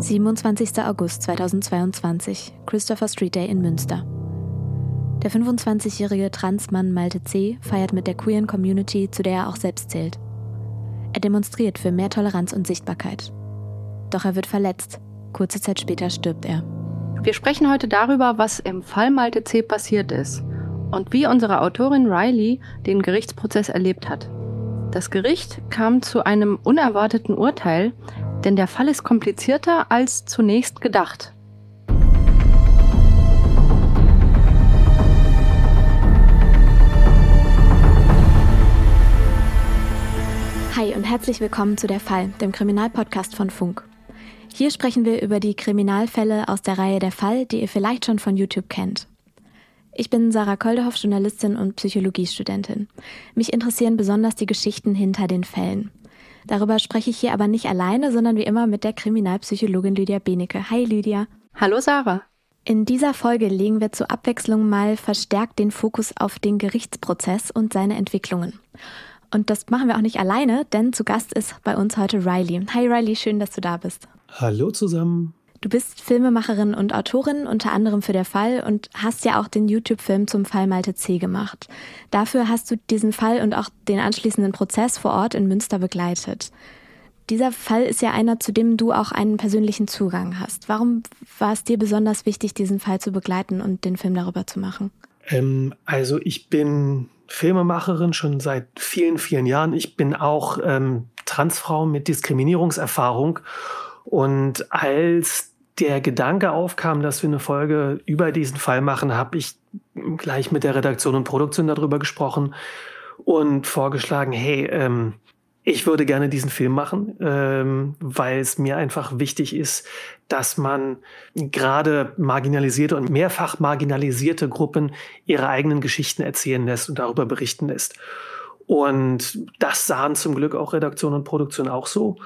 27. August 2022, Christopher Street Day in Münster. Der 25-jährige Transmann Malte C. feiert mit der queeren Community, zu der er auch selbst zählt. Er demonstriert für mehr Toleranz und Sichtbarkeit. Doch er wird verletzt. Kurze Zeit später stirbt er. Wir sprechen heute darüber, was im Fall Malte C. passiert ist und wie unsere Autorin Riley den Gerichtsprozess erlebt hat. Das Gericht kam zu einem unerwarteten Urteil, denn der Fall ist komplizierter als zunächst gedacht. Hi und herzlich willkommen zu Der Fall, dem Kriminalpodcast von Funk. Hier sprechen wir über die Kriminalfälle aus der Reihe Der Fall, die ihr vielleicht schon von YouTube kennt. Ich bin Sarah Koldehoff, Journalistin und Psychologiestudentin. Mich interessieren besonders die Geschichten hinter den Fällen. Darüber spreche ich hier aber nicht alleine, sondern wie immer mit der Kriminalpsychologin Lydia Benecke. Hi Lydia. Hallo Sarah. In dieser Folge legen wir zur Abwechslung mal verstärkt den Fokus auf den Gerichtsprozess und seine Entwicklungen. Und das machen wir auch nicht alleine, denn zu Gast ist bei uns heute Riley. Hi Riley, schön, dass du da bist. Hallo zusammen. Du bist Filmemacherin und Autorin, unter anderem für der Fall und hast ja auch den YouTube-Film zum Fall Malte C gemacht. Dafür hast du diesen Fall und auch den anschließenden Prozess vor Ort in Münster begleitet. Dieser Fall ist ja einer, zu dem du auch einen persönlichen Zugang hast. Warum war es dir besonders wichtig, diesen Fall zu begleiten und den Film darüber zu machen? Ähm, also ich bin Filmemacherin schon seit vielen, vielen Jahren. Ich bin auch ähm, Transfrau mit Diskriminierungserfahrung. Und als der Gedanke aufkam, dass wir eine Folge über diesen Fall machen, habe ich gleich mit der Redaktion und Produktion darüber gesprochen und vorgeschlagen, hey, ähm, ich würde gerne diesen Film machen, ähm, weil es mir einfach wichtig ist, dass man gerade marginalisierte und mehrfach marginalisierte Gruppen ihre eigenen Geschichten erzählen lässt und darüber berichten lässt. Und das sahen zum Glück auch Redaktion und Produktion auch so.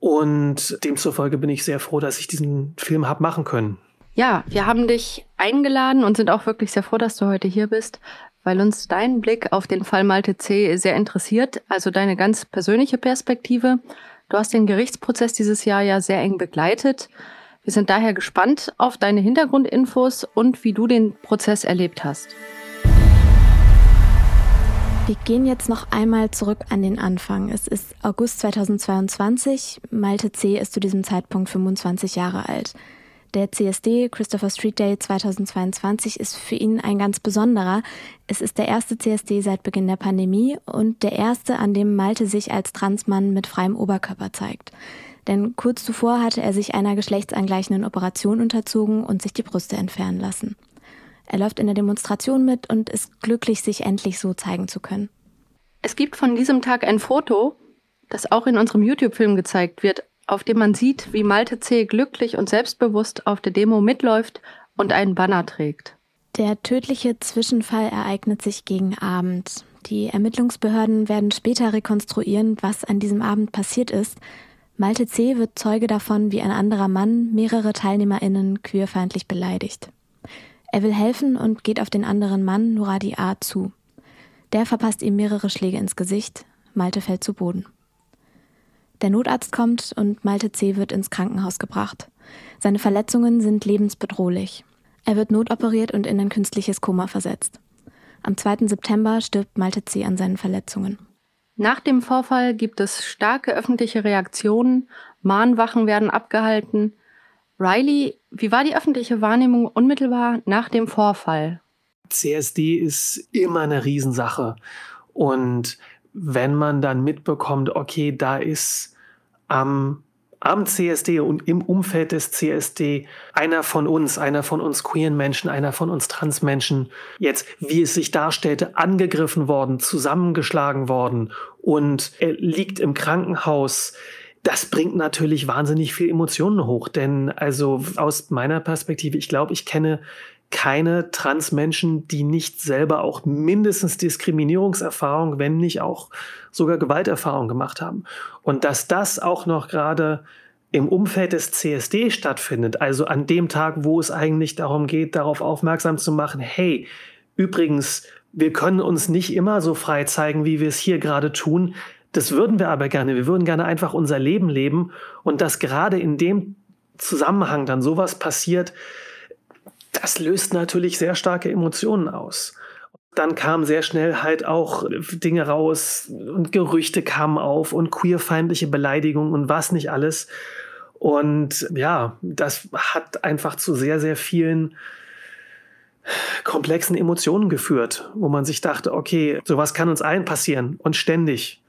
Und demzufolge bin ich sehr froh, dass ich diesen Film habe machen können. Ja, wir haben dich eingeladen und sind auch wirklich sehr froh, dass du heute hier bist, weil uns dein Blick auf den Fall Malte C. sehr interessiert, also deine ganz persönliche Perspektive. Du hast den Gerichtsprozess dieses Jahr ja sehr eng begleitet. Wir sind daher gespannt auf deine Hintergrundinfos und wie du den Prozess erlebt hast. Wir gehen jetzt noch einmal zurück an den Anfang. Es ist August 2022. Malte C. ist zu diesem Zeitpunkt 25 Jahre alt. Der CSD Christopher Street Day 2022 ist für ihn ein ganz besonderer. Es ist der erste CSD seit Beginn der Pandemie und der erste, an dem Malte sich als Transmann mit freiem Oberkörper zeigt. Denn kurz zuvor hatte er sich einer geschlechtsangleichenden Operation unterzogen und sich die Brüste entfernen lassen. Er läuft in der Demonstration mit und ist glücklich, sich endlich so zeigen zu können. Es gibt von diesem Tag ein Foto, das auch in unserem YouTube-Film gezeigt wird, auf dem man sieht, wie Malte C. glücklich und selbstbewusst auf der Demo mitläuft und einen Banner trägt. Der tödliche Zwischenfall ereignet sich gegen Abend. Die Ermittlungsbehörden werden später rekonstruieren, was an diesem Abend passiert ist. Malte C. wird Zeuge davon, wie ein anderer Mann mehrere TeilnehmerInnen queerfeindlich beleidigt. Er will helfen und geht auf den anderen Mann, Nuradi A., zu. Der verpasst ihm mehrere Schläge ins Gesicht. Malte fällt zu Boden. Der Notarzt kommt und Malte C. wird ins Krankenhaus gebracht. Seine Verletzungen sind lebensbedrohlich. Er wird notoperiert und in ein künstliches Koma versetzt. Am 2. September stirbt Malte C. an seinen Verletzungen. Nach dem Vorfall gibt es starke öffentliche Reaktionen, Mahnwachen werden abgehalten, Riley, wie war die öffentliche Wahrnehmung unmittelbar nach dem Vorfall? CSD ist immer eine Riesensache. Und wenn man dann mitbekommt, okay, da ist am, am CSD und im Umfeld des CSD einer von uns, einer von uns queeren Menschen, einer von uns Transmenschen, jetzt, wie es sich darstellte, angegriffen worden, zusammengeschlagen worden und er liegt im Krankenhaus, das bringt natürlich wahnsinnig viel Emotionen hoch. Denn also aus meiner Perspektive, ich glaube, ich kenne keine Transmenschen, die nicht selber auch mindestens Diskriminierungserfahrung, wenn nicht auch sogar Gewalterfahrung gemacht haben. Und dass das auch noch gerade im Umfeld des CSD stattfindet, also an dem Tag, wo es eigentlich darum geht, darauf aufmerksam zu machen, hey, übrigens, wir können uns nicht immer so frei zeigen, wie wir es hier gerade tun. Das würden wir aber gerne. Wir würden gerne einfach unser Leben leben und das gerade in dem Zusammenhang dann sowas passiert, das löst natürlich sehr starke Emotionen aus. Dann kamen sehr schnell halt auch Dinge raus und Gerüchte kamen auf und queerfeindliche Beleidigungen und was nicht alles. Und ja, das hat einfach zu sehr, sehr vielen komplexen Emotionen geführt, wo man sich dachte, okay, sowas kann uns allen passieren und ständig.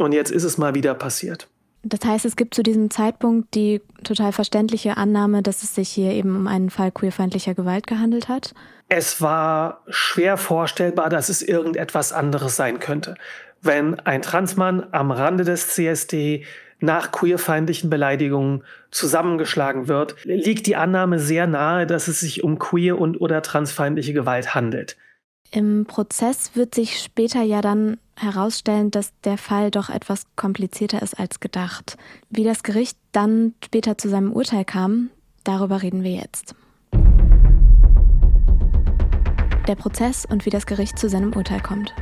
Und jetzt ist es mal wieder passiert. Das heißt, es gibt zu diesem Zeitpunkt die total verständliche Annahme, dass es sich hier eben um einen Fall queerfeindlicher Gewalt gehandelt hat? Es war schwer vorstellbar, dass es irgendetwas anderes sein könnte. Wenn ein Transmann am Rande des CSD nach queerfeindlichen Beleidigungen zusammengeschlagen wird, liegt die Annahme sehr nahe, dass es sich um queer und oder transfeindliche Gewalt handelt. Im Prozess wird sich später ja dann herausstellen, dass der Fall doch etwas komplizierter ist als gedacht. Wie das Gericht dann später zu seinem Urteil kam, darüber reden wir jetzt. Der Prozess und wie das Gericht zu seinem Urteil kommt.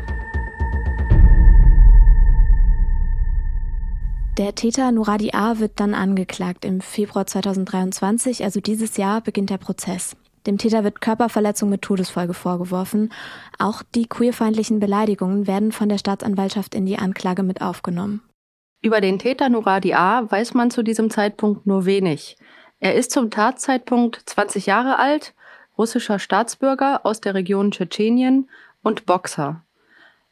Der Täter Nuradi A. wird dann angeklagt. Im Februar 2023, also dieses Jahr, beginnt der Prozess. Dem Täter wird Körperverletzung mit Todesfolge vorgeworfen. Auch die queerfeindlichen Beleidigungen werden von der Staatsanwaltschaft in die Anklage mit aufgenommen. Über den Täter Nuradi A. weiß man zu diesem Zeitpunkt nur wenig. Er ist zum Tatzeitpunkt 20 Jahre alt, russischer Staatsbürger aus der Region Tschetschenien und Boxer.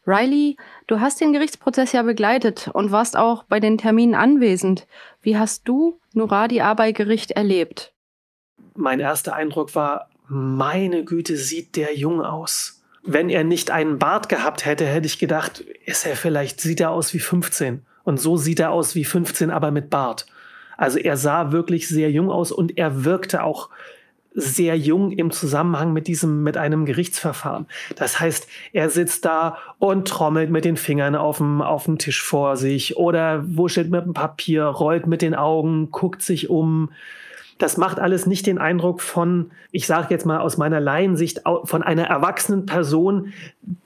Riley, du hast den Gerichtsprozess ja begleitet und warst auch bei den Terminen anwesend. Wie hast du Nuradi A. bei Gericht erlebt? Mein erster Eindruck war, meine Güte, sieht der jung aus. Wenn er nicht einen Bart gehabt hätte, hätte ich gedacht, ist er vielleicht, sieht er aus wie 15. Und so sieht er aus wie 15, aber mit Bart. Also er sah wirklich sehr jung aus und er wirkte auch sehr jung im Zusammenhang mit diesem, mit einem Gerichtsverfahren. Das heißt, er sitzt da und trommelt mit den Fingern auf dem, auf dem Tisch vor sich oder wuschelt mit dem Papier, rollt mit den Augen, guckt sich um, das macht alles nicht den Eindruck von, ich sage jetzt mal aus meiner Laiensicht, von einer erwachsenen Person,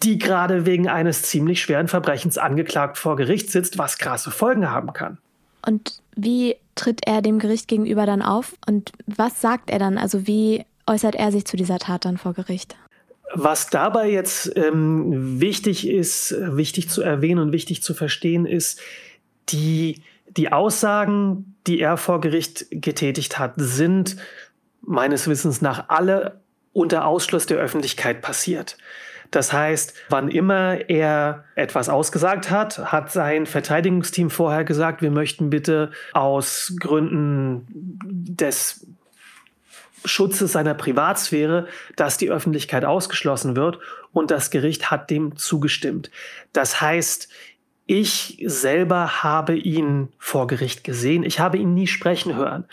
die gerade wegen eines ziemlich schweren Verbrechens angeklagt vor Gericht sitzt, was krasse Folgen haben kann. Und wie tritt er dem Gericht gegenüber dann auf und was sagt er dann? Also wie äußert er sich zu dieser Tat dann vor Gericht? Was dabei jetzt ähm, wichtig ist, wichtig zu erwähnen und wichtig zu verstehen, ist, die die Aussagen, die er vor Gericht getätigt hat, sind meines Wissens nach alle unter Ausschluss der Öffentlichkeit passiert. Das heißt, wann immer er etwas ausgesagt hat, hat sein Verteidigungsteam vorher gesagt, wir möchten bitte aus Gründen des Schutzes seiner Privatsphäre, dass die Öffentlichkeit ausgeschlossen wird und das Gericht hat dem zugestimmt. Das heißt, ich selber habe ihn vor Gericht gesehen. Ich habe ihn nie sprechen hören.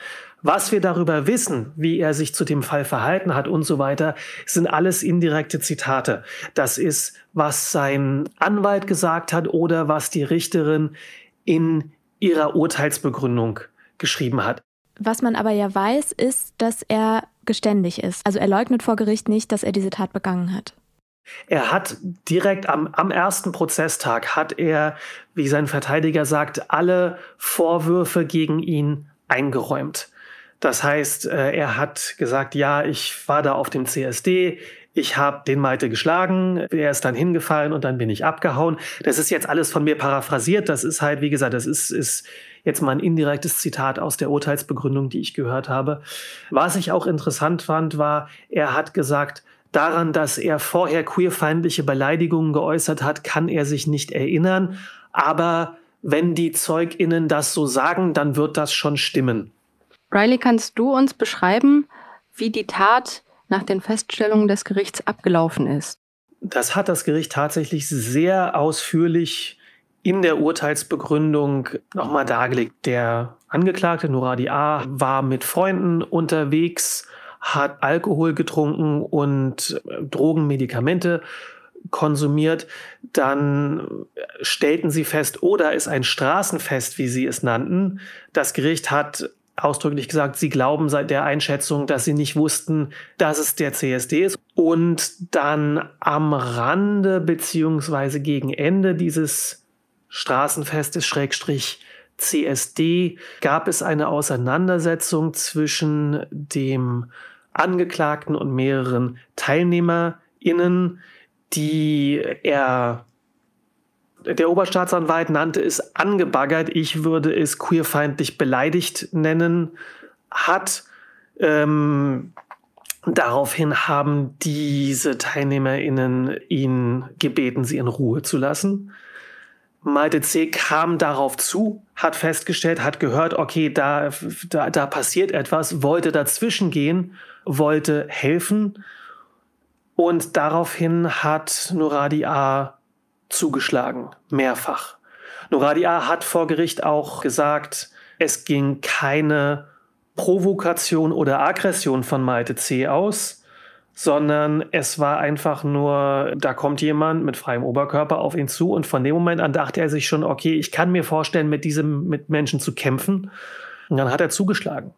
Was wir darüber wissen, wie er sich zu dem Fall verhalten hat und so weiter, sind alles indirekte Zitate. Das ist, was sein Anwalt gesagt hat oder was die Richterin in ihrer Urteilsbegründung geschrieben hat. Was man aber ja weiß, ist, dass er geständig ist. Also er leugnet vor Gericht nicht, dass er diese Tat begangen hat. Er hat direkt am, am ersten Prozesstag hat er, wie sein Verteidiger sagt, alle Vorwürfe gegen ihn eingeräumt. Das heißt, äh, er hat gesagt, ja, ich war da auf dem CSD, ich habe den Malte geschlagen, er ist dann hingefallen und dann bin ich abgehauen. Das ist jetzt alles von mir paraphrasiert. Das ist halt, wie gesagt, das ist, ist jetzt mal ein indirektes Zitat aus der Urteilsbegründung, die ich gehört habe. Was ich auch interessant fand, war, er hat gesagt, Daran, dass er vorher queerfeindliche Beleidigungen geäußert hat, kann er sich nicht erinnern. Aber wenn die ZeugInnen das so sagen, dann wird das schon stimmen. Riley, kannst du uns beschreiben, wie die Tat nach den Feststellungen des Gerichts abgelaufen ist? Das hat das Gericht tatsächlich sehr ausführlich in der Urteilsbegründung nochmal dargelegt. Der Angeklagte Nuradi A. war mit Freunden unterwegs hat Alkohol getrunken und äh, Drogen, Medikamente konsumiert, dann stellten sie fest, oder ist ein Straßenfest, wie sie es nannten. Das Gericht hat ausdrücklich gesagt, sie glauben seit der Einschätzung, dass sie nicht wussten, dass es der CSD ist. Und dann am Rande beziehungsweise gegen Ende dieses Straßenfestes, Schrägstrich CSD gab es eine Auseinandersetzung zwischen dem Angeklagten und mehreren TeilnehmerInnen, die er der Oberstaatsanwalt nannte es angebaggert, ich würde es queerfeindlich beleidigt nennen, hat. Ähm, daraufhin haben diese TeilnehmerInnen ihn gebeten, sie in Ruhe zu lassen. Malte C. kam darauf zu, hat festgestellt, hat gehört, okay, da, da, da passiert etwas, wollte dazwischen gehen, wollte helfen. Und daraufhin hat Nuradi A. zugeschlagen, mehrfach. Nuradi A. hat vor Gericht auch gesagt, es ging keine Provokation oder Aggression von Malte C. aus, sondern es war einfach nur, da kommt jemand mit freiem Oberkörper auf ihn zu und von dem Moment an dachte er sich schon, okay, ich kann mir vorstellen, mit diesem, mit Menschen zu kämpfen. Und dann hat er zugeschlagen.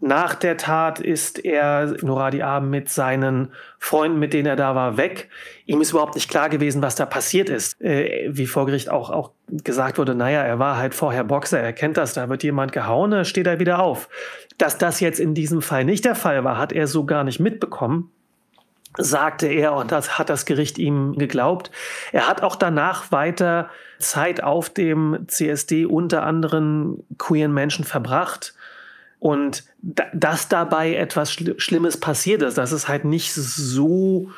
Nach der Tat ist er, Noradi A., mit seinen Freunden, mit denen er da war, weg. Ihm ist überhaupt nicht klar gewesen, was da passiert ist. Äh, wie vor Gericht auch, auch gesagt wurde, naja, er war halt vorher Boxer, er kennt das, da wird jemand gehauen, steht er wieder auf. Dass das jetzt in diesem Fall nicht der Fall war, hat er so gar nicht mitbekommen sagte er, und das hat das Gericht ihm geglaubt. Er hat auch danach weiter Zeit auf dem CSD unter anderen queeren Menschen verbracht und dass dabei etwas Schlimmes passiert ist, dass es halt nicht so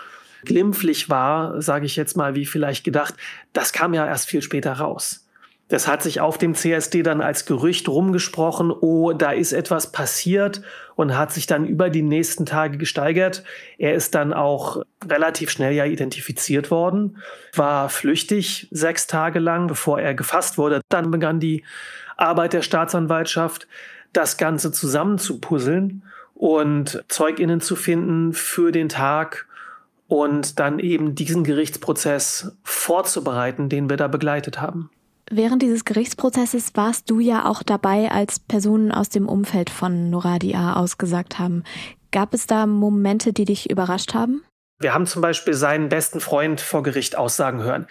glimpflich war, sage ich jetzt mal, wie vielleicht gedacht, das kam ja erst viel später raus. Das hat sich auf dem CSD dann als Gerücht rumgesprochen, oh, da ist etwas passiert und hat sich dann über die nächsten Tage gesteigert. Er ist dann auch relativ schnell ja identifiziert worden, war flüchtig sechs Tage lang, bevor er gefasst wurde. Dann begann die Arbeit der Staatsanwaltschaft das Ganze zusammenzupuzzeln und Zeuginnen zu finden für den Tag und dann eben diesen Gerichtsprozess vorzubereiten, den wir da begleitet haben. Während dieses Gerichtsprozesses warst du ja auch dabei, als Personen aus dem Umfeld von Noradia ausgesagt haben. Gab es da Momente, die dich überrascht haben? Wir haben zum Beispiel seinen besten Freund vor Gericht aussagen hören.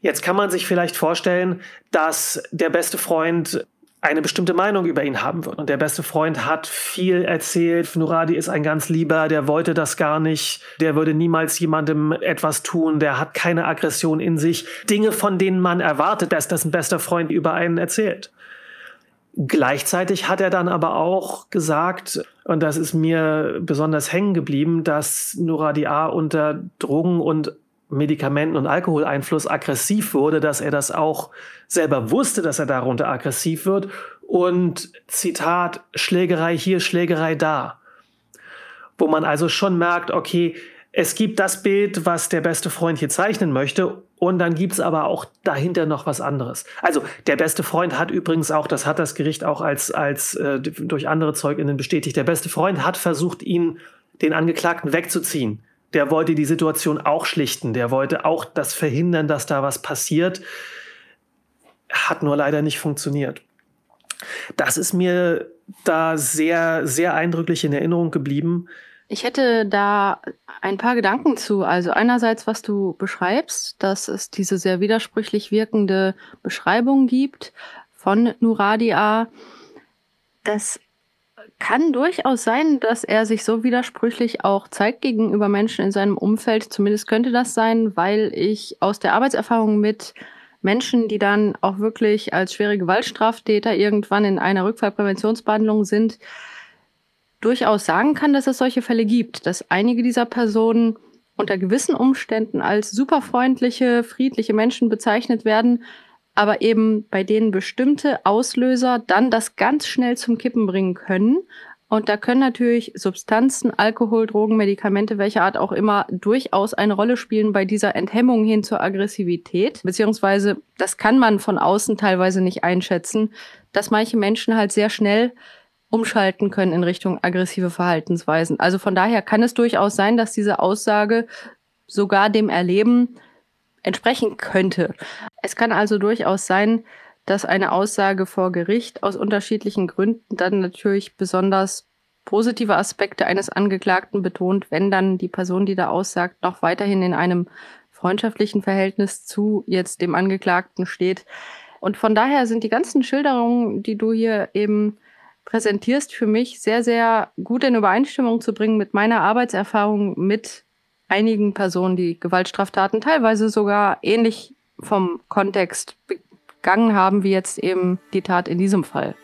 Jetzt kann man sich vielleicht vorstellen, dass der beste Freund eine bestimmte Meinung über ihn haben wird. Und der beste Freund hat viel erzählt. Nuradi ist ein ganz lieber, der wollte das gar nicht. Der würde niemals jemandem etwas tun. Der hat keine Aggression in sich. Dinge, von denen man erwartet, dass das ein bester Freund über einen erzählt. Gleichzeitig hat er dann aber auch gesagt, und das ist mir besonders hängen geblieben, dass Nuradi A unter Drogen und Medikamenten- und Alkoholeinfluss aggressiv wurde, dass er das auch selber wusste, dass er darunter aggressiv wird. Und Zitat, Schlägerei hier, Schlägerei da. Wo man also schon merkt, okay, es gibt das Bild, was der beste Freund hier zeichnen möchte, und dann gibt's aber auch dahinter noch was anderes. Also der beste Freund hat übrigens auch, das hat das Gericht auch als, als äh, durch andere Zeuginnen bestätigt, der beste Freund hat versucht, ihn, den Angeklagten wegzuziehen der wollte die Situation auch schlichten. Der wollte auch das verhindern, dass da was passiert. Hat nur leider nicht funktioniert. Das ist mir da sehr, sehr eindrücklich in Erinnerung geblieben. Ich hätte da ein paar Gedanken zu. Also einerseits, was du beschreibst, dass es diese sehr widersprüchlich wirkende Beschreibung gibt von Nuradia. Das kann durchaus sein, dass er sich so widersprüchlich auch zeigt gegenüber Menschen in seinem Umfeld. Zumindest könnte das sein, weil ich aus der Arbeitserfahrung mit Menschen, die dann auch wirklich als schwere Gewaltstraftäter irgendwann in einer Rückfallpräventionsbehandlung sind, durchaus sagen kann, dass es solche Fälle gibt, dass einige dieser Personen unter gewissen Umständen als superfreundliche, friedliche Menschen bezeichnet werden, aber eben bei denen bestimmte Auslöser dann das ganz schnell zum Kippen bringen können. Und da können natürlich Substanzen, Alkohol, Drogen, Medikamente, welcher Art auch immer, durchaus eine Rolle spielen bei dieser Enthemmung hin zur Aggressivität. Beziehungsweise, das kann man von außen teilweise nicht einschätzen, dass manche Menschen halt sehr schnell umschalten können in Richtung aggressive Verhaltensweisen. Also von daher kann es durchaus sein, dass diese Aussage sogar dem Erleben entsprechen könnte. Es kann also durchaus sein, dass eine Aussage vor Gericht aus unterschiedlichen Gründen dann natürlich besonders positive Aspekte eines Angeklagten betont, wenn dann die Person, die da aussagt, noch weiterhin in einem freundschaftlichen Verhältnis zu jetzt dem Angeklagten steht. Und von daher sind die ganzen Schilderungen, die du hier eben präsentierst, für mich sehr, sehr gut in Übereinstimmung zu bringen mit meiner Arbeitserfahrung mit einigen Personen, die Gewaltstraftaten teilweise sogar ähnlich vom Kontext begangen haben, wie jetzt eben die Tat in diesem Fall.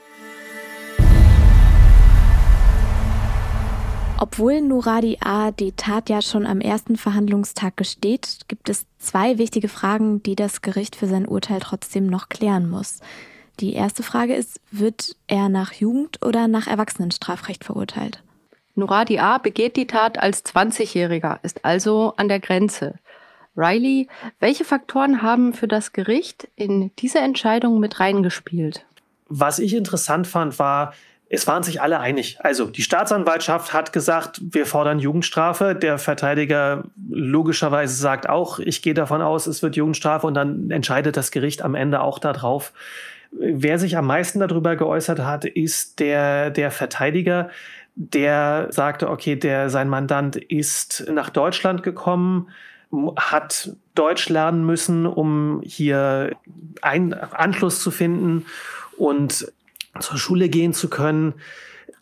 Obwohl Nuradi A. die Tat ja schon am ersten Verhandlungstag gesteht, gibt es zwei wichtige Fragen, die das Gericht für sein Urteil trotzdem noch klären muss. Die erste Frage ist, wird er nach Jugend- oder nach Erwachsenenstrafrecht verurteilt? Nuradi A. begeht die Tat als 20-Jähriger, ist also an der Grenze. Riley, welche Faktoren haben für das Gericht in diese Entscheidung mit reingespielt? Was ich interessant fand, war, es waren sich alle einig. Also die Staatsanwaltschaft hat gesagt, wir fordern Jugendstrafe. Der Verteidiger logischerweise sagt auch, ich gehe davon aus, es wird Jugendstrafe und dann entscheidet das Gericht am Ende auch darauf. Wer sich am meisten darüber geäußert hat, ist der, der Verteidiger, der sagte, okay, der, sein Mandant ist nach Deutschland gekommen, hat Deutsch lernen müssen, um hier einen Anschluss zu finden und zur Schule gehen zu können,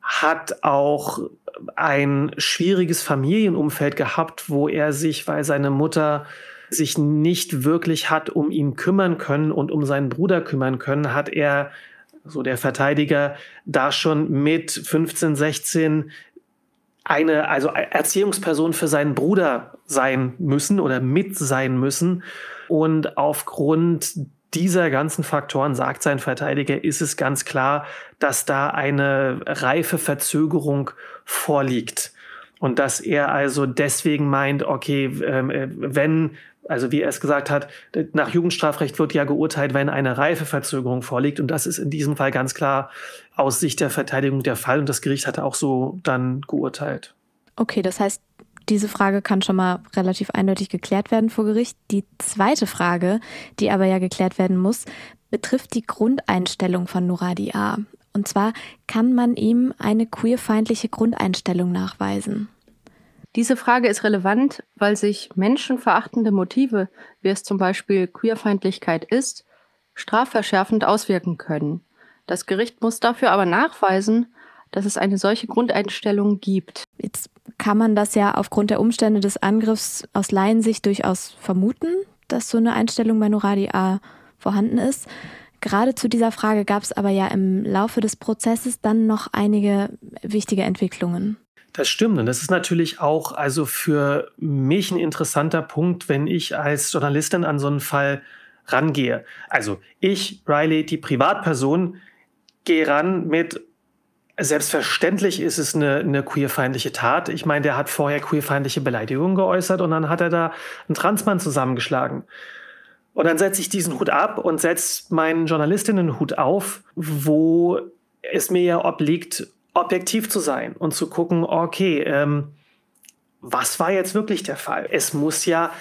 hat auch ein schwieriges Familienumfeld gehabt, wo er sich, weil seine Mutter sich nicht wirklich hat um ihn kümmern können und um seinen Bruder kümmern können, hat er so der Verteidiger, da schon mit 15, 16 eine, also Erziehungsperson für seinen Bruder sein müssen oder mit sein müssen. Und aufgrund dieser ganzen Faktoren, sagt sein Verteidiger, ist es ganz klar, dass da eine reife Verzögerung vorliegt. Und dass er also deswegen meint, okay, ähm, äh, wenn also wie er es gesagt hat, nach Jugendstrafrecht wird ja geurteilt, wenn eine Reifeverzögerung vorliegt. Und das ist in diesem Fall ganz klar aus Sicht der Verteidigung der Fall. Und das Gericht hatte auch so dann geurteilt. Okay, das heißt, diese Frage kann schon mal relativ eindeutig geklärt werden vor Gericht. Die zweite Frage, die aber ja geklärt werden muss, betrifft die Grundeinstellung von Nuradi A. Und zwar kann man ihm eine queerfeindliche Grundeinstellung nachweisen. Diese Frage ist relevant, weil sich menschenverachtende Motive, wie es zum Beispiel Queerfeindlichkeit ist, strafverschärfend auswirken können. Das Gericht muss dafür aber nachweisen, dass es eine solche Grundeinstellung gibt. Jetzt kann man das ja aufgrund der Umstände des Angriffs aus Laiensicht durchaus vermuten, dass so eine Einstellung bei Noradi A vorhanden ist. Gerade zu dieser Frage gab es aber ja im Laufe des Prozesses dann noch einige wichtige Entwicklungen. Das stimmt. Und das ist natürlich auch also für mich ein interessanter Punkt, wenn ich als Journalistin an so einen Fall rangehe. Also ich, Riley, die Privatperson, gehe ran mit Selbstverständlich ist es eine, eine queerfeindliche Tat. Ich meine, der hat vorher queerfeindliche Beleidigungen geäußert und dann hat er da einen Transmann zusammengeschlagen. Und dann setze ich diesen Hut ab und setze meinen Journalistinnenhut auf, wo es mir ja obliegt, objektiv zu sein und zu gucken, okay, ähm, was war jetzt wirklich der Fall? Es muss ja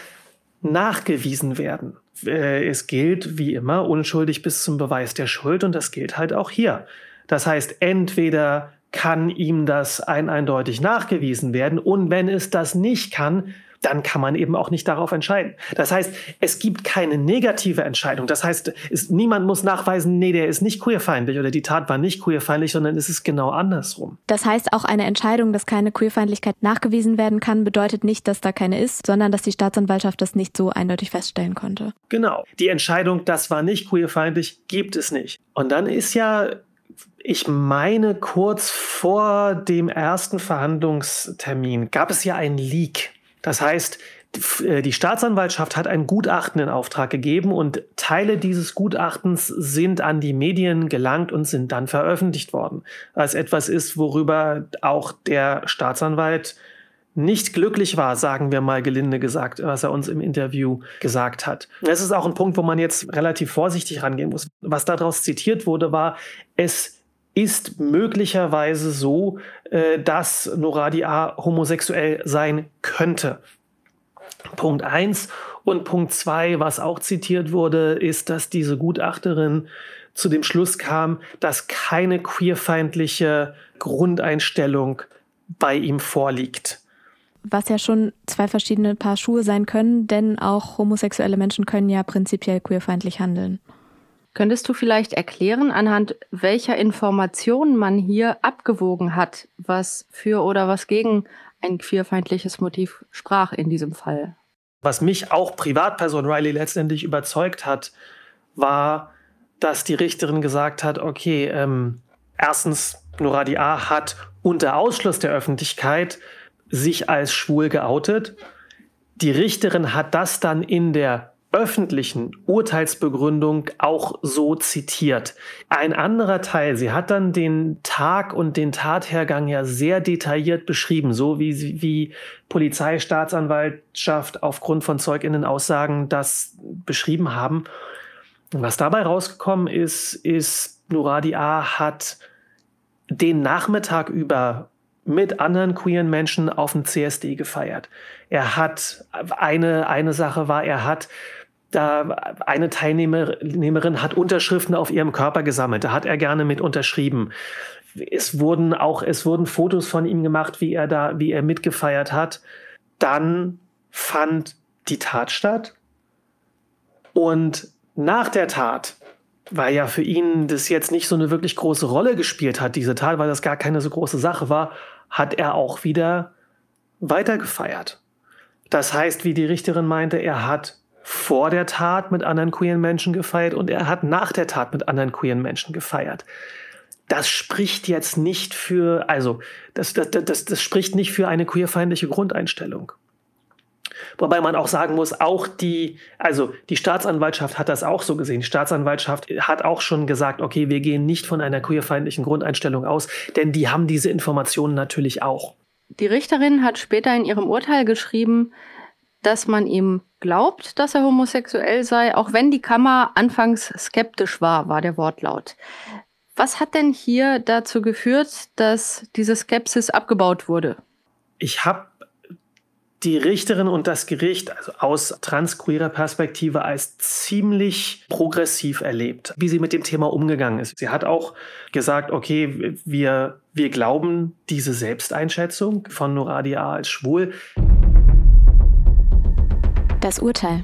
nachgewiesen werden. Äh, es gilt wie immer unschuldig bis zum Beweis der Schuld und das gilt halt auch hier. Das heißt, entweder kann ihm das ein eindeutig nachgewiesen werden und wenn es das nicht kann, dann kann man eben auch nicht darauf entscheiden. Das heißt, es gibt keine negative Entscheidung. Das heißt, es, niemand muss nachweisen, nee, der ist nicht queerfeindlich oder die Tat war nicht queerfeindlich, sondern es ist genau andersrum. Das heißt, auch eine Entscheidung, dass keine Queerfeindlichkeit nachgewiesen werden kann, bedeutet nicht, dass da keine ist, sondern dass die Staatsanwaltschaft das nicht so eindeutig feststellen konnte. Genau. Die Entscheidung, das war nicht queerfeindlich, gibt es nicht. Und dann ist ja ich meine, kurz vor dem ersten Verhandlungstermin gab es ja einen Leak das heißt, äh, die Staatsanwaltschaft hat ein Gutachten in Auftrag gegeben und Teile dieses Gutachtens sind an die Medien gelangt und sind dann veröffentlicht worden. Was etwas ist, worüber auch der Staatsanwalt nicht glücklich war, sagen wir mal gelinde gesagt, was er uns im Interview gesagt hat. Das ist auch ein Punkt, wo man jetzt relativ vorsichtig rangehen muss. Was daraus zitiert wurde, war, es ist möglicherweise so, äh, dass Noradi A homosexuell sein könnte. Punkt 1 und Punkt 2, was auch zitiert wurde, ist, dass diese Gutachterin zu dem Schluss kam, dass keine queerfeindliche Grundeinstellung bei ihm vorliegt. Was ja schon zwei verschiedene Paar Schuhe sein können, denn auch homosexuelle Menschen können ja prinzipiell queerfeindlich handeln. Könntest du vielleicht erklären, anhand welcher Informationen man hier abgewogen hat, was für oder was gegen ein queerfeindliches Motiv sprach in diesem Fall? Was mich auch Privatperson Riley letztendlich überzeugt hat, war, dass die Richterin gesagt hat, okay, ähm, erstens, Noradi A. hat unter Ausschluss der Öffentlichkeit sich als schwul geoutet. Die Richterin hat das dann in der öffentlichen Urteilsbegründung auch so zitiert. Ein anderer Teil, sie hat dann den Tag und den Tathergang ja sehr detailliert beschrieben, so wie, wie Polizei, Staatsanwaltschaft aufgrund von Zeuginnenaussagen das beschrieben haben. Und was dabei rausgekommen ist, ist, Nuradi A. hat den Nachmittag über mit anderen queeren Menschen auf dem CSD gefeiert. Er hat eine, eine Sache war, er hat da eine Teilnehmerin hat Unterschriften auf ihrem Körper gesammelt. Da hat er gerne mit unterschrieben. Es wurden auch, es wurden Fotos von ihm gemacht, wie er da, wie er mitgefeiert hat. Dann fand die Tat statt. Und nach der Tat, weil ja für ihn das jetzt nicht so eine wirklich große Rolle gespielt hat, diese Tat, weil das gar keine so große Sache war, hat er auch wieder weitergefeiert. Das heißt, wie die Richterin meinte, er hat vor der Tat mit anderen queeren Menschen gefeiert und er hat nach der Tat mit anderen queeren Menschen gefeiert. Das spricht jetzt nicht für, also, das, das, das, das spricht nicht für eine queerfeindliche Grundeinstellung. Wobei man auch sagen muss, auch die, also die Staatsanwaltschaft hat das auch so gesehen. Die Staatsanwaltschaft hat auch schon gesagt, okay, wir gehen nicht von einer queerfeindlichen Grundeinstellung aus, denn die haben diese Informationen natürlich auch. Die Richterin hat später in ihrem Urteil geschrieben, dass man ihm glaubt, dass er homosexuell sei, auch wenn die Kammer anfangs skeptisch war, war der Wortlaut. Was hat denn hier dazu geführt, dass diese Skepsis abgebaut wurde? Ich habe die Richterin und das Gericht also aus transqueerer Perspektive als ziemlich progressiv erlebt, wie sie mit dem Thema umgegangen ist. Sie hat auch gesagt, okay, wir, wir glauben diese Selbsteinschätzung von Noradia als schwul. Das Urteil.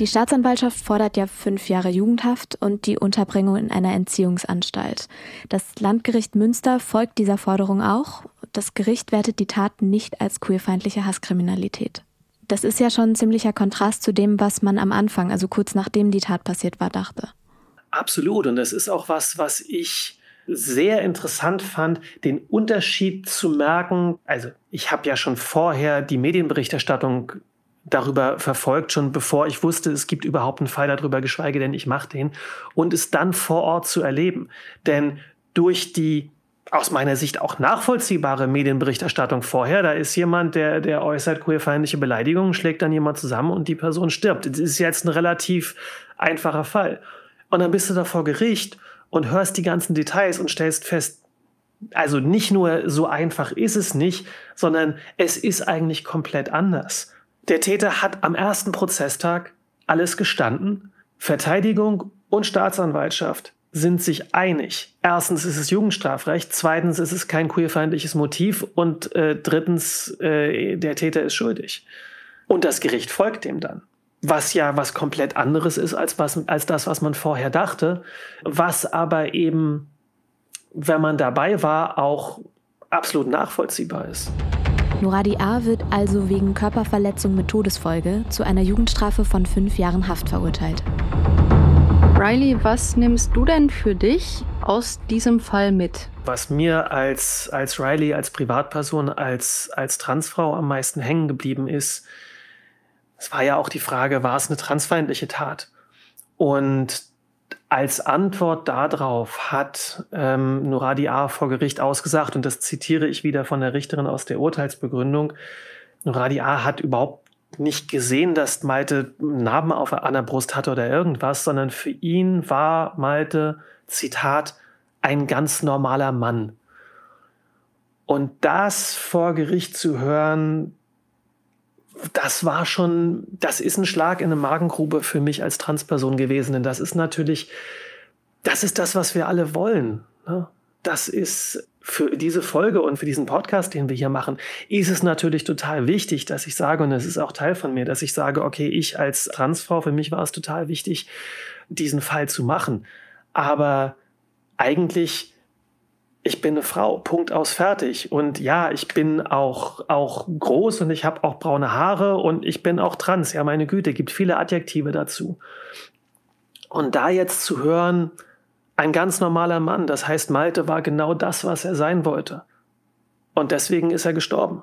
Die Staatsanwaltschaft fordert ja fünf Jahre Jugendhaft und die Unterbringung in einer Entziehungsanstalt. Das Landgericht Münster folgt dieser Forderung auch. Das Gericht wertet die Tat nicht als queerfeindliche Hasskriminalität. Das ist ja schon ein ziemlicher Kontrast zu dem, was man am Anfang, also kurz nachdem die Tat passiert war, dachte. Absolut. Und das ist auch was, was ich sehr interessant fand, den Unterschied zu merken. Also ich habe ja schon vorher die Medienberichterstattung darüber verfolgt, schon bevor ich wusste, es gibt überhaupt einen Fall darüber, geschweige denn ich mache den, und es dann vor Ort zu erleben. Denn durch die aus meiner Sicht auch nachvollziehbare Medienberichterstattung vorher. Da ist jemand, der, der äußert queerfeindliche Beleidigungen, schlägt dann jemand zusammen und die Person stirbt. Das ist jetzt ein relativ einfacher Fall. Und dann bist du da vor Gericht und hörst die ganzen Details und stellst fest, also nicht nur so einfach ist es nicht, sondern es ist eigentlich komplett anders. Der Täter hat am ersten Prozesstag alles gestanden. Verteidigung und Staatsanwaltschaft sind sich einig. Erstens ist es Jugendstrafrecht, zweitens ist es kein queerfeindliches Motiv und äh, drittens, äh, der Täter ist schuldig. Und das Gericht folgt dem dann. Was ja was komplett anderes ist als, was, als das, was man vorher dachte, was aber eben, wenn man dabei war, auch absolut nachvollziehbar ist. Nuradi A. wird also wegen Körperverletzung mit Todesfolge zu einer Jugendstrafe von fünf Jahren Haft verurteilt. Riley, was nimmst du denn für dich aus diesem Fall mit? Was mir als, als Riley, als Privatperson, als, als Transfrau am meisten hängen geblieben ist, es war ja auch die Frage, war es eine transfeindliche Tat? Und als Antwort darauf hat ähm, Nuradi A. vor Gericht ausgesagt, und das zitiere ich wieder von der Richterin aus der Urteilsbegründung, Nuradi A. hat überhaupt nicht gesehen, dass Malte Narben auf der Brust hatte oder irgendwas, sondern für ihn war Malte, Zitat, ein ganz normaler Mann. Und das vor Gericht zu hören, das war schon, das ist ein Schlag in eine Magengrube für mich als Transperson gewesen. Denn das ist natürlich, das ist das, was wir alle wollen. Ne? Das ist für diese Folge und für diesen Podcast, den wir hier machen, ist es natürlich total wichtig, dass ich sage, und es ist auch Teil von mir, dass ich sage, okay, ich als Transfrau, für mich war es total wichtig, diesen Fall zu machen. Aber eigentlich, ich bin eine Frau, Punkt aus fertig. Und ja, ich bin auch, auch groß und ich habe auch braune Haare und ich bin auch trans. Ja, meine Güte, gibt viele Adjektive dazu. Und da jetzt zu hören, ein ganz normaler Mann. Das heißt, Malte war genau das, was er sein wollte. Und deswegen ist er gestorben.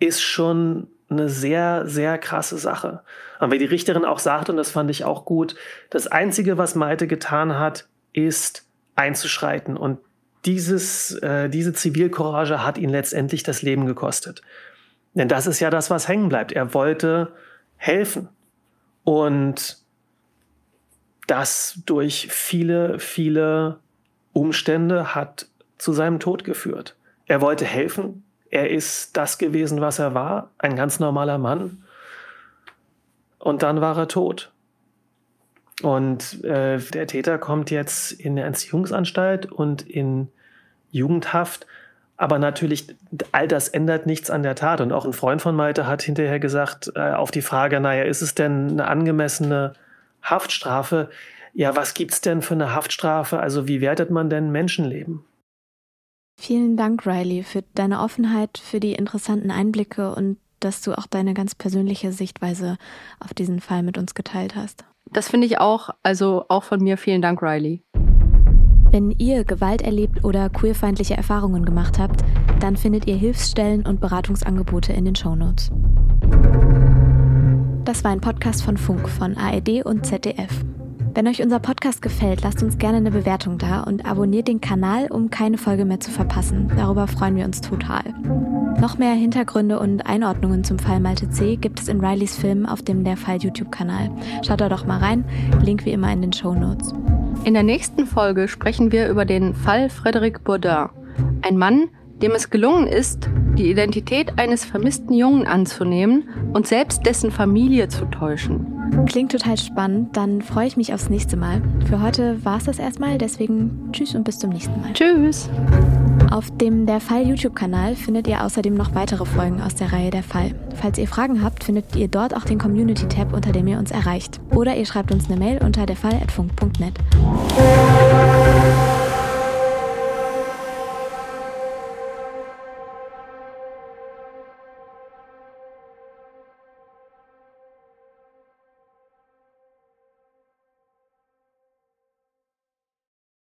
Ist schon eine sehr, sehr krasse Sache. Und wie die Richterin auch sagt, und das fand ich auch gut, das Einzige, was Malte getan hat, ist einzuschreiten. Und dieses, äh, diese Zivilcourage hat ihn letztendlich das Leben gekostet. Denn das ist ja das, was hängen bleibt. Er wollte helfen. Und das durch viele, viele Umstände hat zu seinem Tod geführt. Er wollte helfen. Er ist das gewesen, was er war, ein ganz normaler Mann. Und dann war er tot. Und äh, der Täter kommt jetzt in eine Entziehungsanstalt und in Jugendhaft. Aber natürlich, all das ändert nichts an der Tat. Und auch ein Freund von Malte hat hinterher gesagt, äh, auf die Frage, naja, ist es denn eine angemessene Haftstrafe. Ja, was gibt es denn für eine Haftstrafe? Also wie wertet man denn Menschenleben? Vielen Dank, Riley, für deine Offenheit, für die interessanten Einblicke und dass du auch deine ganz persönliche Sichtweise auf diesen Fall mit uns geteilt hast. Das finde ich auch, also auch von mir vielen Dank, Riley. Wenn ihr Gewalt erlebt oder queerfeindliche Erfahrungen gemacht habt, dann findet ihr Hilfsstellen und Beratungsangebote in den Shownotes. Das war ein Podcast von Funk, von ARD und ZDF. Wenn euch unser Podcast gefällt, lasst uns gerne eine Bewertung da und abonniert den Kanal, um keine Folge mehr zu verpassen. Darüber freuen wir uns total. Noch mehr Hintergründe und Einordnungen zum Fall Malte C. gibt es in Rileys Film auf dem Der Fall YouTube-Kanal. Schaut da doch mal rein, Link wie immer in den Show Notes. In der nächsten Folge sprechen wir über den Fall Frédéric Bourdin. Ein Mann, dem es gelungen ist, die Identität eines vermissten Jungen anzunehmen und selbst dessen Familie zu täuschen. Klingt total spannend, dann freue ich mich aufs nächste Mal. Für heute war es das erstmal, deswegen tschüss und bis zum nächsten Mal. Tschüss! Auf dem Der Fall YouTube-Kanal findet ihr außerdem noch weitere Folgen aus der Reihe Der Fall. Falls ihr Fragen habt, findet ihr dort auch den Community-Tab, unter dem ihr uns erreicht. Oder ihr schreibt uns eine Mail unter derfall.funk.net.